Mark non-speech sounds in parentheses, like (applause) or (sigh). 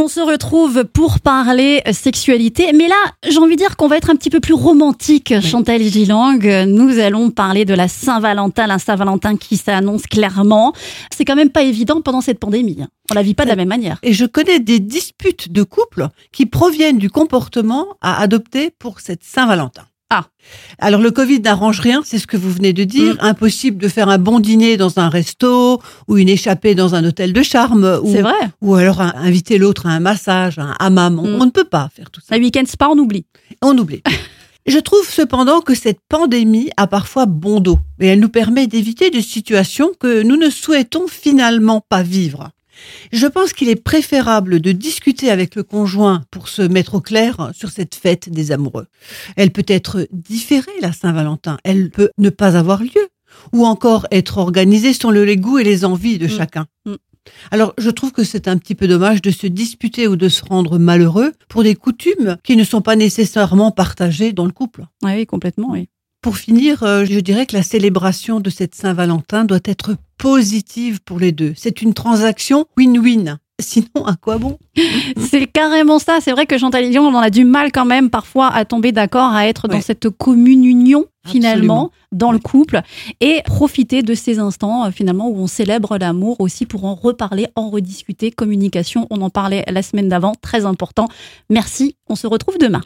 On se retrouve pour parler sexualité, mais là, j'ai envie de dire qu'on va être un petit peu plus romantique, Chantal Gilang. Nous allons parler de la Saint-Valentin, la Saint-Valentin qui s'annonce clairement. C'est quand même pas évident pendant cette pandémie. On la vit pas de la même manière. Et je connais des disputes de couples qui proviennent du comportement à adopter pour cette Saint-Valentin. Ah. Alors le Covid n'arrange rien, c'est ce que vous venez de dire. Mm. Impossible de faire un bon dîner dans un resto ou une échappée dans un hôtel de charme. Ou, C'est vrai. Ou alors un- inviter l'autre à un massage, à un hammam. On, Mm. on ne peut pas faire tout ça. Un week-end spa, on oublie. On oublie. (laughs) Je trouve cependant que cette pandémie a parfois bon dos et elle nous permet d'éviter des situations que nous ne souhaitons finalement pas vivre. Je pense qu'il est préférable de discuter avec le conjoint pour se mettre au clair sur cette fête des amoureux. Elle peut être différée, la Saint-Valentin. Elle peut ne pas avoir lieu. Ou encore être organisée selon les goûts et les envies de Mm. chacun. Mm. Alors, je trouve que c'est un petit peu dommage de se disputer ou de se rendre malheureux pour des coutumes qui ne sont pas nécessairement partagées dans le couple. Oui, oui, complètement, oui. Pour finir, euh, je dirais que la célébration de cette Saint-Valentin doit être positive pour les deux. C'est une transaction win-win. (laughs) Sinon, à quoi bon? (laughs) C'est carrément ça. C'est vrai que Chantal Lyon, on a du mal quand même parfois à tomber d'accord, à être dans cette commune union finalement Absolument. dans le couple et profiter de ces instants euh, finalement où on célèbre l'amour aussi pour en reparler, en rediscuter. Communication, on en parlait la semaine d'avant, très important. Merci. On se retrouve demain.